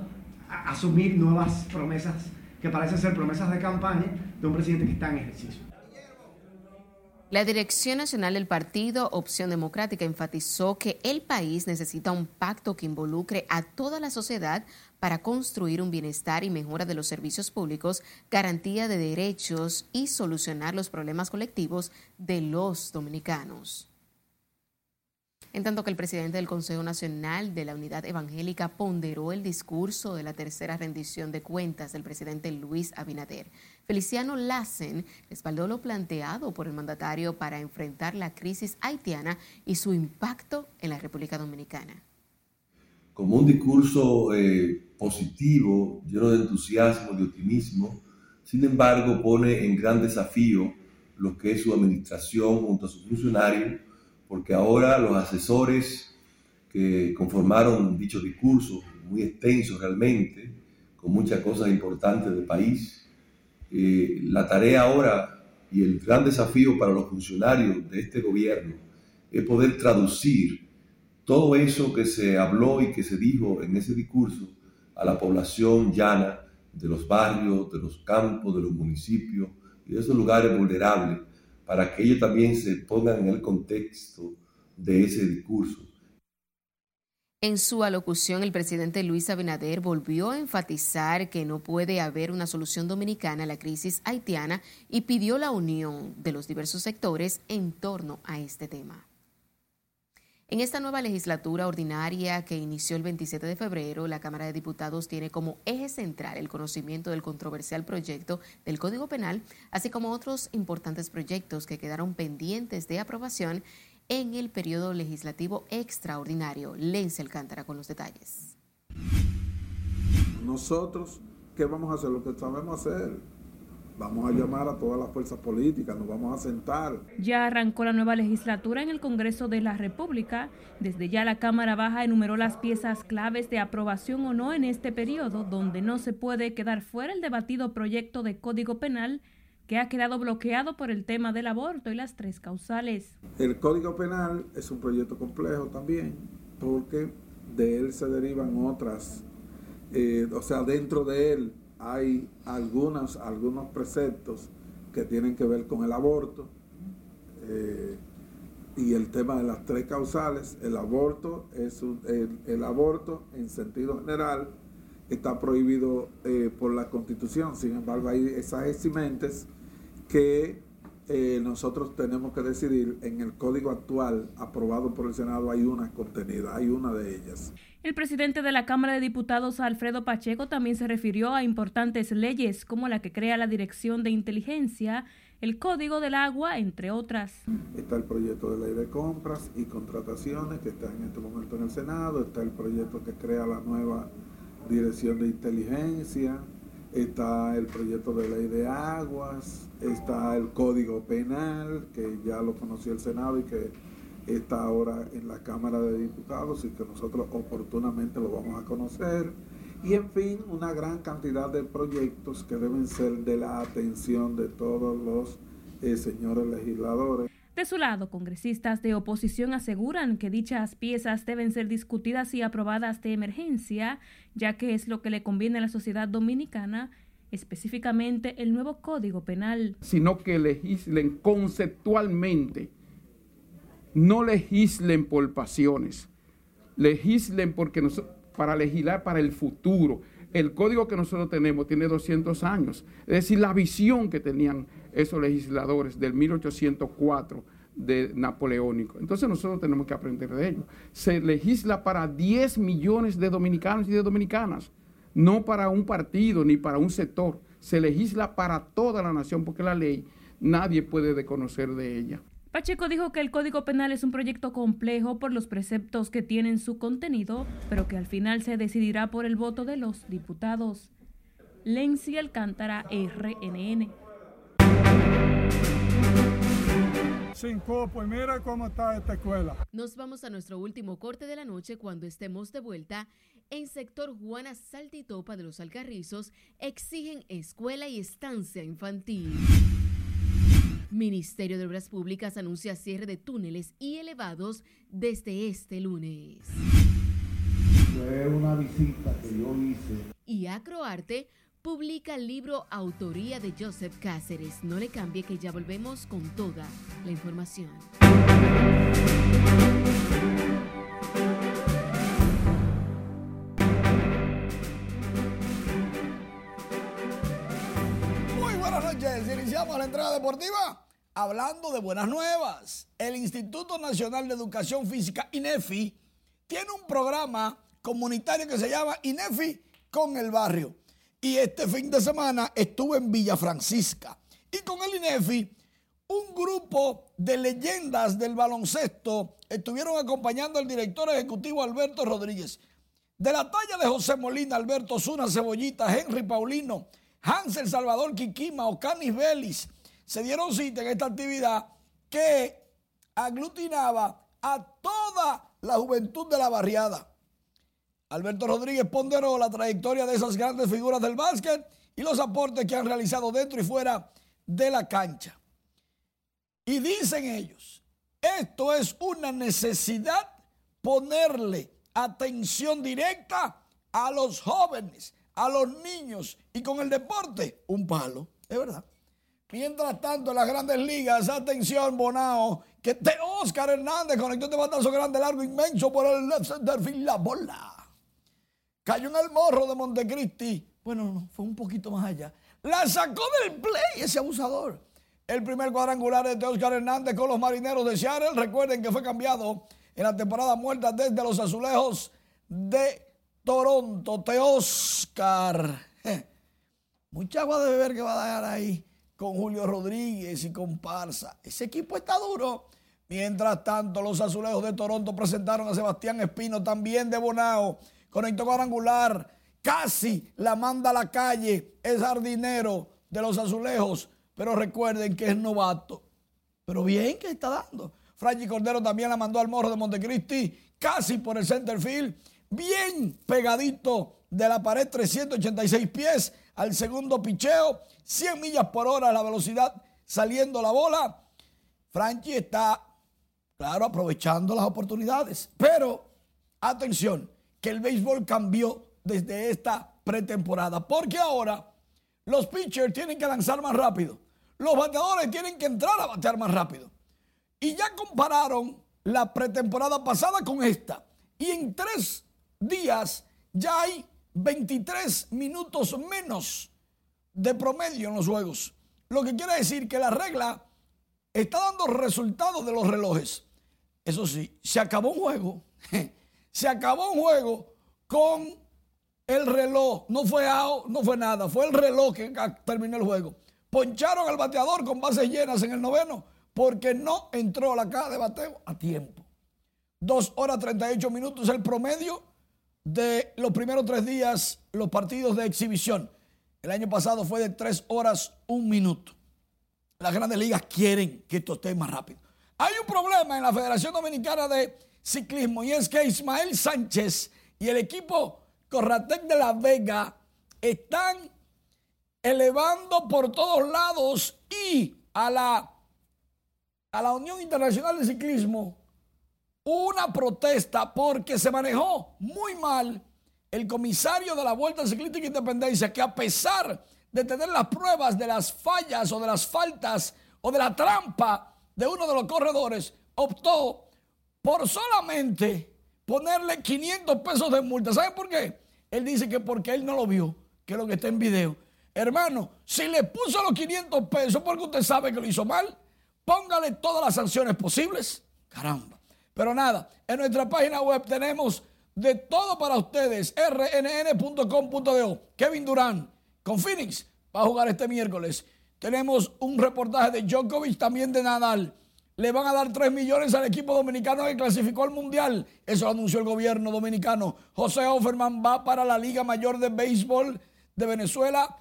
asumir nuevas promesas que parecen ser promesas de campaña de un presidente que está en ejercicio. La Dirección Nacional del Partido Opción Democrática enfatizó que el país necesita un pacto que involucre a toda la sociedad para construir un bienestar y mejora de los servicios públicos, garantía de derechos y solucionar los problemas colectivos de los dominicanos. En tanto que el presidente del Consejo Nacional de la Unidad Evangélica ponderó el discurso de la tercera rendición de cuentas del presidente Luis Abinader. Feliciano Lassen respaldó lo planteado por el mandatario para enfrentar la crisis haitiana y su impacto en la República Dominicana. Como un discurso eh, positivo, lleno de entusiasmo, de optimismo, sin embargo pone en gran desafío lo que es su administración junto a sus funcionarios porque ahora los asesores que conformaron dicho discurso, muy extenso realmente, con muchas cosas importantes del país, eh, la tarea ahora y el gran desafío para los funcionarios de este gobierno es poder traducir todo eso que se habló y que se dijo en ese discurso a la población llana de los barrios, de los campos, de los municipios y de esos lugares vulnerables para que ellos también se pongan en el contexto de ese discurso. En su alocución, el presidente Luis Abinader volvió a enfatizar que no puede haber una solución dominicana a la crisis haitiana y pidió la unión de los diversos sectores en torno a este tema. En esta nueva legislatura ordinaria que inició el 27 de febrero, la Cámara de Diputados tiene como eje central el conocimiento del controversial proyecto del Código Penal, así como otros importantes proyectos que quedaron pendientes de aprobación en el periodo legislativo extraordinario. Lense Alcántara con los detalles. Nosotros, ¿qué vamos a hacer? Lo que sabemos hacer Vamos a llamar a todas las fuerzas políticas, nos vamos a sentar. Ya arrancó la nueva legislatura en el Congreso de la República. Desde ya la Cámara Baja enumeró las piezas claves de aprobación o no en este periodo, donde no se puede quedar fuera el debatido proyecto de Código Penal que ha quedado bloqueado por el tema del aborto y las tres causales. El Código Penal es un proyecto complejo también, porque de él se derivan otras, eh, o sea, dentro de él hay algunos, algunos preceptos que tienen que ver con el aborto eh, y el tema de las tres causales. El aborto es el, aborto en sentido general está prohibido eh, por la Constitución. Sin embargo, hay esas eximentes que eh, nosotros tenemos que decidir en el código actual aprobado por el Senado hay una contenida, hay una de ellas. El presidente de la Cámara de Diputados, Alfredo Pacheco, también se refirió a importantes leyes como la que crea la Dirección de Inteligencia, el Código del Agua, entre otras. Está el proyecto de ley de compras y contrataciones que está en este momento en el Senado, está el proyecto que crea la nueva dirección de inteligencia, está el proyecto de ley de aguas, está el código penal, que ya lo conoció el Senado y que está ahora en la Cámara de Diputados y que nosotros oportunamente lo vamos a conocer. Y en fin, una gran cantidad de proyectos que deben ser de la atención de todos los eh, señores legisladores. De su lado, congresistas de oposición aseguran que dichas piezas deben ser discutidas y aprobadas de emergencia, ya que es lo que le conviene a la sociedad dominicana, específicamente el nuevo Código Penal. Sino que legislen conceptualmente, no legislen por pasiones, legislen porque para legislar para el futuro. El código que nosotros tenemos tiene 200 años, es decir, la visión que tenían esos legisladores del 1804 de napoleónico. Entonces nosotros tenemos que aprender de ello. Se legisla para 10 millones de dominicanos y de dominicanas, no para un partido ni para un sector. Se legisla para toda la nación porque la ley nadie puede desconocer de ella. Pacheco dijo que el Código Penal es un proyecto complejo por los preceptos que tienen su contenido, pero que al final se decidirá por el voto de los diputados. Lenzi Alcántara, RNN. Cinco, pues mira cómo está esta escuela. Nos vamos a nuestro último corte de la noche cuando estemos de vuelta. En sector Juana Saltitopa de los Alcarrizos exigen escuela y estancia infantil. Ministerio de Obras Públicas anuncia cierre de túneles y elevados desde este lunes. Fue una visita que yo hice. Y Acroarte publica el libro Autoría de Joseph Cáceres. No le cambie que ya volvemos con toda la información. Muy buenas noches. Iniciamos la entrada deportiva hablando de buenas nuevas. El Instituto Nacional de Educación Física, INEFI, tiene un programa comunitario que se llama INEFI con el barrio. Y este fin de semana estuve en Villa Francisca. Y con el INEFI, un grupo de leyendas del baloncesto estuvieron acompañando al director ejecutivo Alberto Rodríguez. De la talla de José Molina, Alberto Zuna, Cebollita, Henry Paulino, Hansel Salvador Quiquima, Ocanis Vélez, se dieron cita en esta actividad que aglutinaba a toda la juventud de la barriada. Alberto Rodríguez ponderó la trayectoria de esas grandes figuras del básquet y los aportes que han realizado dentro y fuera de la cancha. Y dicen ellos, esto es una necesidad ponerle atención directa a los jóvenes, a los niños y con el deporte un palo, es verdad. Mientras tanto, en las grandes ligas, atención, Bonao, que te Oscar Hernández conectó este batazo grande, largo, inmenso por el left center field, la bola. Cayó en el morro de Montecristi. Bueno, no, fue un poquito más allá. La sacó del play ese abusador. El primer cuadrangular es de Oscar Hernández con los marineros de Seattle. Recuerden que fue cambiado en la temporada muerta desde los azulejos de Toronto. Te Oscar. Mucha agua de beber que va a dar ahí con Julio Rodríguez y con Parza. Ese equipo está duro. Mientras tanto, los azulejos de Toronto presentaron a Sebastián Espino, también de Bonao conectó cuadrangular, casi la manda a la calle, es jardinero de los azulejos, pero recuerden que es novato. Pero bien que está dando. Franchi Cordero también la mandó al morro de Montecristi, casi por el center field, bien pegadito de la pared, 386 pies al segundo picheo, 100 millas por hora la velocidad saliendo la bola. Franchi está, claro, aprovechando las oportunidades, pero atención, que el béisbol cambió desde esta pretemporada. Porque ahora los pitchers tienen que lanzar más rápido. Los bateadores tienen que entrar a batear más rápido. Y ya compararon la pretemporada pasada con esta. Y en tres días ya hay 23 minutos menos de promedio en los juegos. Lo que quiere decir que la regla está dando resultados de los relojes. Eso sí, se acabó un juego se acabó un juego con el reloj. No fue out, no fue nada. Fue el reloj que terminó el juego. poncharon al bateador con bases llenas en el noveno porque no entró la caja de bateo a tiempo. Dos horas 38 minutos el promedio de los primeros tres días, los partidos de exhibición. El año pasado fue de tres horas un minuto. Las grandes ligas quieren que esto esté más rápido. Hay un problema en la Federación Dominicana de Ciclismo y es que Ismael Sánchez y el equipo Corratec de La Vega están elevando por todos lados y a la, a la Unión Internacional de Ciclismo una protesta porque se manejó muy mal el comisario de la Vuelta Ciclística Independencia, que a pesar de tener las pruebas de las fallas o de las faltas o de la trampa de uno de los corredores, optó por solamente ponerle 500 pesos de multa. ¿Saben por qué? Él dice que porque él no lo vio, que es lo que está en video. Hermano, si le puso los 500 pesos porque usted sabe que lo hizo mal, póngale todas las sanciones posibles. Caramba. Pero nada, en nuestra página web tenemos de todo para ustedes. rnn.com.do. Kevin Durán con Phoenix va a jugar este miércoles. Tenemos un reportaje de Djokovic, también de Nadal. Le van a dar 3 millones al equipo dominicano que clasificó al Mundial. Eso lo anunció el gobierno dominicano. José Offerman va para la Liga Mayor de Béisbol de Venezuela,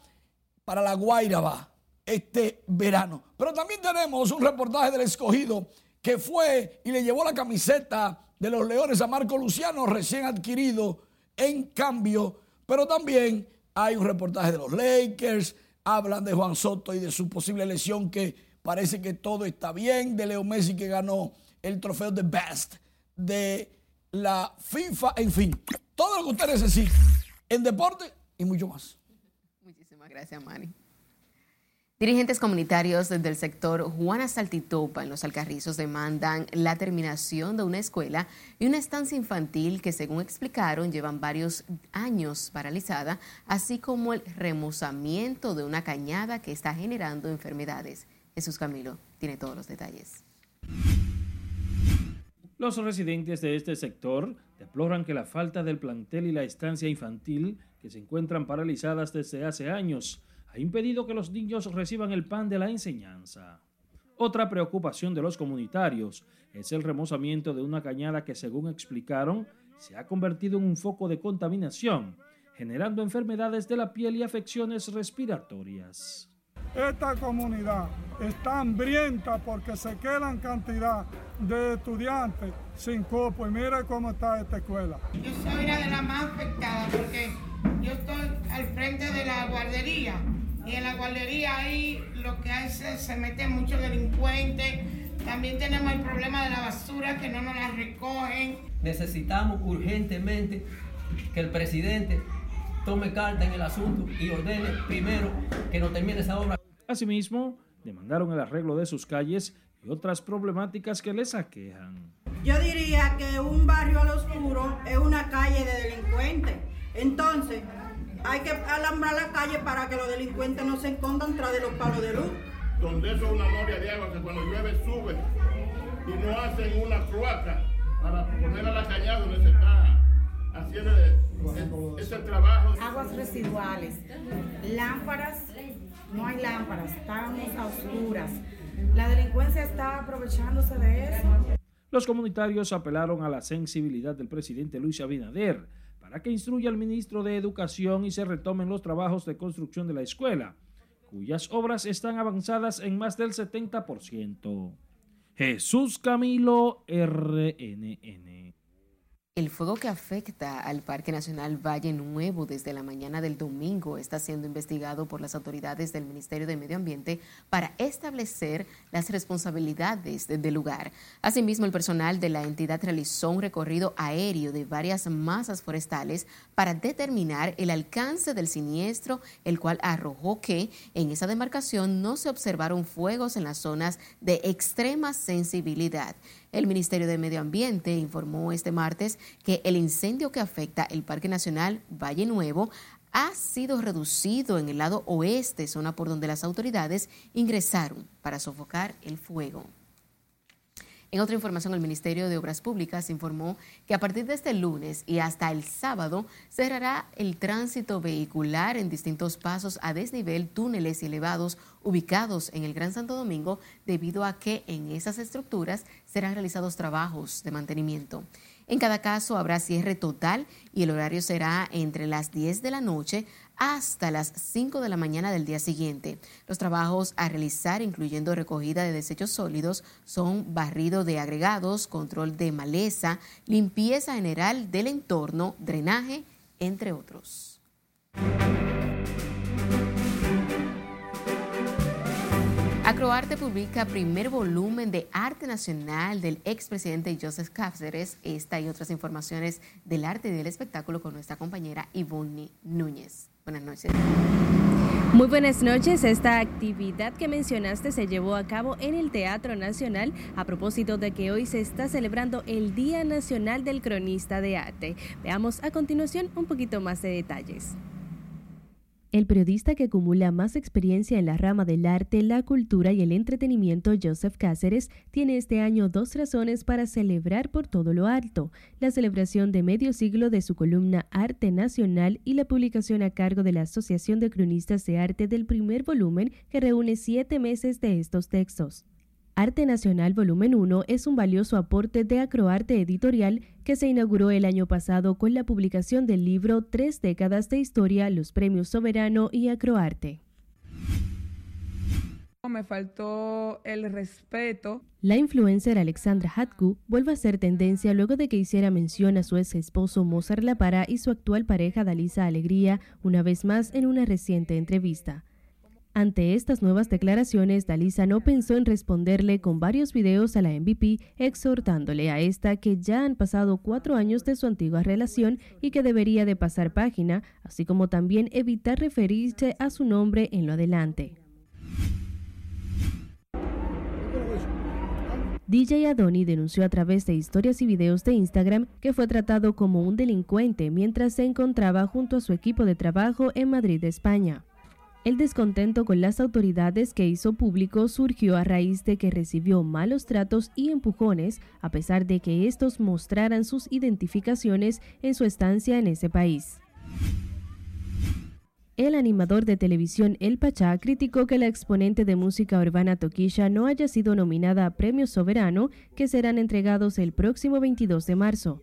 para la Guaira va este verano. Pero también tenemos un reportaje del escogido que fue y le llevó la camiseta de los Leones a Marco Luciano, recién adquirido en cambio. Pero también hay un reportaje de los Lakers, hablan de Juan Soto y de su posible lesión que parece que todo está bien, de Leo Messi que ganó el trofeo de Best de la FIFA, en fin, todo lo que usted necesita en deporte y mucho más. Muchísimas gracias, Manny. Dirigentes comunitarios del sector Juana Saltitopa en los Alcarrizos demandan la terminación de una escuela y una estancia infantil que, según explicaron, llevan varios años paralizada, así como el remozamiento de una cañada que está generando enfermedades. Jesús Camilo tiene todos los detalles. Los residentes de este sector deploran que la falta del plantel y la estancia infantil, que se encuentran paralizadas desde hace años, ha impedido que los niños reciban el pan de la enseñanza. Otra preocupación de los comunitarios es el remozamiento de una cañada que, según explicaron, se ha convertido en un foco de contaminación, generando enfermedades de la piel y afecciones respiratorias. Esta comunidad está hambrienta porque se quedan cantidad de estudiantes sin cupo y mire cómo está esta escuela. Yo soy una de las más afectadas porque yo estoy al frente de la guardería y en la guardería ahí lo que hay es se mete muchos delincuentes. También tenemos el problema de la basura que no nos la recogen. Necesitamos urgentemente que el presidente tome carta en el asunto y ordene primero que no termine esa obra. Asimismo, demandaron el arreglo de sus calles y otras problemáticas que les aquejan. Yo diría que un barrio al oscuro es una calle de delincuentes. Entonces, hay que alambrar la calle para que los delincuentes no se escondan tras de los palos de luz. Donde eso es una moria de agua que cuando llueve sube y no hacen una cloaca para poner a la cañada donde se está haciendo ese trabajo. Aguas residuales, lámparas, no hay lámparas, estamos a oscuras. La delincuencia está aprovechándose de eso. Los comunitarios apelaron a la sensibilidad del presidente Luis Abinader para que instruya al ministro de Educación y se retomen los trabajos de construcción de la escuela, cuyas obras están avanzadas en más del 70%. Jesús Camilo RNN. El fuego que afecta al Parque Nacional Valle Nuevo desde la mañana del domingo está siendo investigado por las autoridades del Ministerio de Medio Ambiente para establecer las responsabilidades del lugar. Asimismo, el personal de la entidad realizó un recorrido aéreo de varias masas forestales para determinar el alcance del siniestro, el cual arrojó que en esa demarcación no se observaron fuegos en las zonas de extrema sensibilidad. El Ministerio de Medio Ambiente informó este martes que el incendio que afecta el Parque Nacional Valle Nuevo ha sido reducido en el lado oeste, zona por donde las autoridades ingresaron para sofocar el fuego. En otra información, el Ministerio de Obras Públicas informó que a partir de este lunes y hasta el sábado cerrará el tránsito vehicular en distintos pasos a desnivel, túneles y elevados ubicados en el Gran Santo Domingo debido a que en esas estructuras serán realizados trabajos de mantenimiento. En cada caso habrá cierre total y el horario será entre las 10 de la noche hasta las 5 de la mañana del día siguiente. Los trabajos a realizar, incluyendo recogida de desechos sólidos, son barrido de agregados, control de maleza, limpieza general del entorno, drenaje, entre otros. Acroarte publica primer volumen de arte nacional del expresidente Joseph Cáceres. Esta y otras informaciones del arte y del espectáculo con nuestra compañera Ivonne Núñez. Buenas noches. Muy buenas noches. Esta actividad que mencionaste se llevó a cabo en el Teatro Nacional a propósito de que hoy se está celebrando el Día Nacional del Cronista de Arte. Veamos a continuación un poquito más de detalles. El periodista que acumula más experiencia en la rama del arte, la cultura y el entretenimiento, Joseph Cáceres, tiene este año dos razones para celebrar por todo lo alto, la celebración de medio siglo de su columna Arte Nacional y la publicación a cargo de la Asociación de Cronistas de Arte del primer volumen que reúne siete meses de estos textos. Arte Nacional Volumen 1 es un valioso aporte de Acroarte Editorial que se inauguró el año pasado con la publicación del libro Tres décadas de historia, los premios Soberano y Acroarte. Me faltó el respeto. La influencer Alexandra Hatku vuelve a ser tendencia luego de que hiciera mención a su ex esposo Mozart La Para y su actual pareja Dalisa Alegría una vez más en una reciente entrevista. Ante estas nuevas declaraciones, Dalisa no pensó en responderle con varios videos a la MVP exhortándole a esta que ya han pasado cuatro años de su antigua relación y que debería de pasar página, así como también evitar referirse a su nombre en lo adelante. DJ Adoni denunció a través de historias y videos de Instagram que fue tratado como un delincuente mientras se encontraba junto a su equipo de trabajo en Madrid, España. El descontento con las autoridades que hizo público surgió a raíz de que recibió malos tratos y empujones, a pesar de que estos mostraran sus identificaciones en su estancia en ese país. El animador de televisión El Pachá criticó que la exponente de música urbana Toquisha no haya sido nominada a Premios Soberano que serán entregados el próximo 22 de marzo.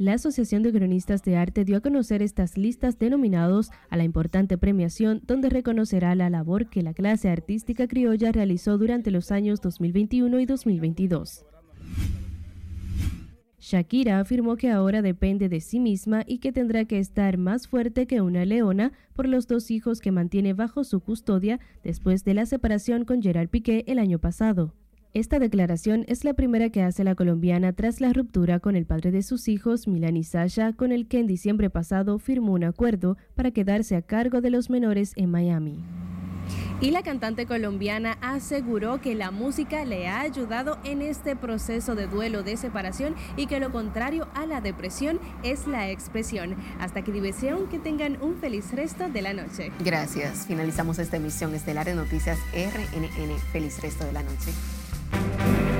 La Asociación de Cronistas de Arte dio a conocer estas listas de nominados a la importante premiación donde reconocerá la labor que la clase artística criolla realizó durante los años 2021 y 2022. Shakira afirmó que ahora depende de sí misma y que tendrá que estar más fuerte que una leona por los dos hijos que mantiene bajo su custodia después de la separación con Gerard Piqué el año pasado. Esta declaración es la primera que hace la colombiana tras la ruptura con el padre de sus hijos, Milan y Sasha, con el que en diciembre pasado firmó un acuerdo para quedarse a cargo de los menores en Miami. Y la cantante colombiana aseguró que la música le ha ayudado en este proceso de duelo de separación y que lo contrario a la depresión es la expresión. Hasta que diversión, que tengan un feliz resto de la noche. Gracias. Finalizamos esta emisión estelar de Noticias RNN. Feliz resto de la noche. thank you